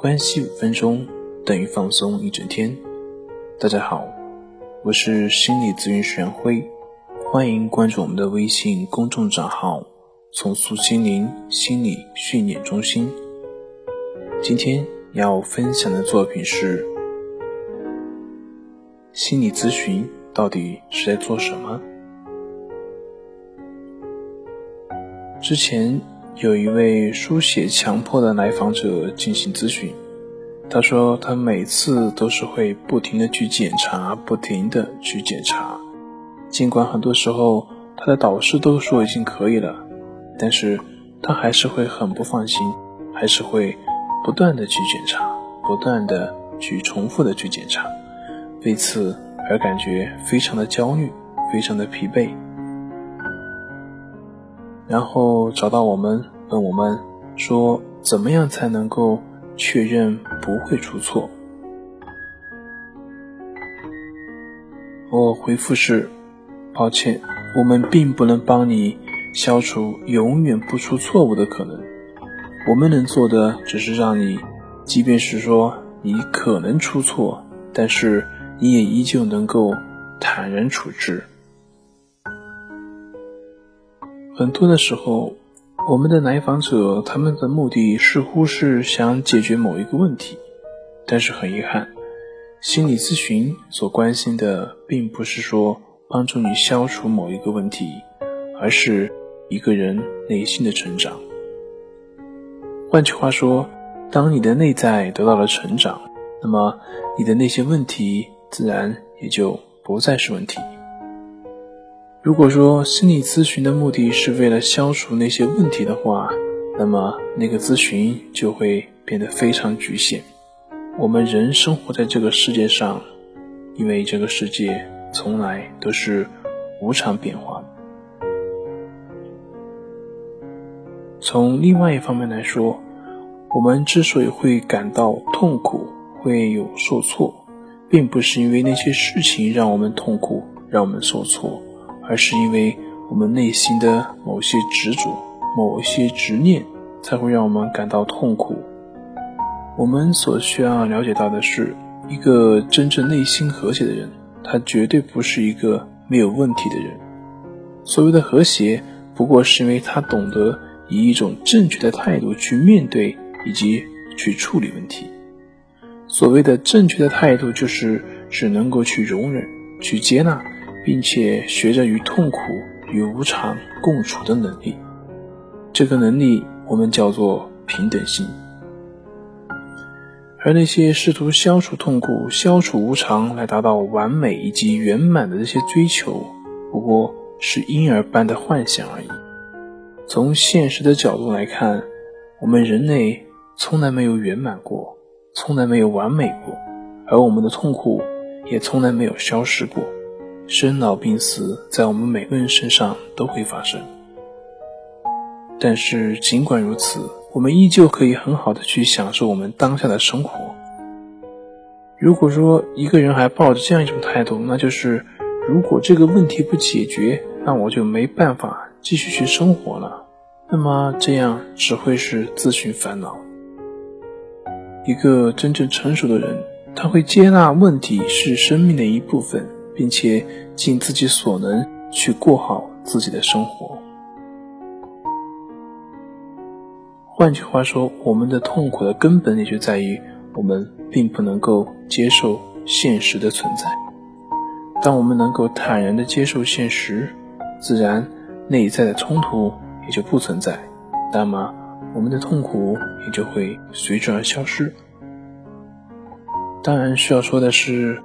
关系五分钟等于放松一整天。大家好，我是心理咨询师杨辉，欢迎关注我们的微信公众账号“重塑心灵心理训练中心”。今天要分享的作品是：心理咨询到底是在做什么？之前。有一位书写强迫的来访者进行咨询，他说他每次都是会不停的去检查，不停的去检查，尽管很多时候他的导师都说已经可以了，但是他还是会很不放心，还是会不断的去检查，不断的去重复的去检查，为此而感觉非常的焦虑，非常的疲惫。然后找到我们，问我们说怎么样才能够确认不会出错？我回复是：抱歉，我们并不能帮你消除永远不出错误的可能。我们能做的只是让你，即便是说你可能出错，但是你也依旧能够坦然处置。很多的时候，我们的来访者他们的目的似乎是想解决某一个问题，但是很遗憾，心理咨询所关心的并不是说帮助你消除某一个问题，而是一个人内心的成长。换句话说，当你的内在得到了成长，那么你的那些问题自然也就不再是问题。如果说心理咨询的目的是为了消除那些问题的话，那么那个咨询就会变得非常局限。我们人生活在这个世界上，因为这个世界从来都是无常变化的。从另外一方面来说，我们之所以会感到痛苦，会有受挫，并不是因为那些事情让我们痛苦，让我们受挫。而是因为我们内心的某些执着、某些执念，才会让我们感到痛苦。我们所需要了解到的是，一个真正内心和谐的人，他绝对不是一个没有问题的人。所谓的和谐，不过是因为他懂得以一种正确的态度去面对以及去处理问题。所谓的正确的态度，就是只能够去容忍、去接纳。并且学着与痛苦与无常共处的能力，这个能力我们叫做平等心。而那些试图消除痛苦、消除无常来达到完美以及圆满的这些追求，不过是婴儿般的幻想而已。从现实的角度来看，我们人类从来没有圆满过，从来没有完美过，而我们的痛苦也从来没有消失过。生老病死在我们每个人身上都会发生，但是尽管如此，我们依旧可以很好的去享受我们当下的生活。如果说一个人还抱着这样一种态度，那就是如果这个问题不解决，那我就没办法继续去生活了。那么这样只会是自寻烦恼。一个真正成熟的人，他会接纳问题是生命的一部分。并且尽自己所能去过好自己的生活。换句话说，我们的痛苦的根本也就在于我们并不能够接受现实的存在。当我们能够坦然的接受现实，自然内在的冲突也就不存在，那么我们的痛苦也就会随之而消失。当然，需要说的是。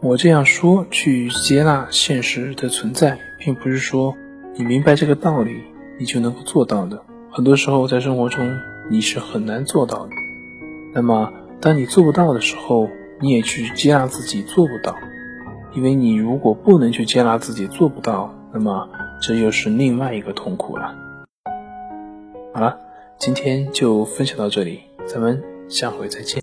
我这样说，去接纳现实的存在，并不是说你明白这个道理，你就能够做到的。很多时候，在生活中你是很难做到的。那么，当你做不到的时候，你也去接纳自己做不到，因为你如果不能去接纳自己做不到，那么这又是另外一个痛苦了。好了，今天就分享到这里，咱们下回再见。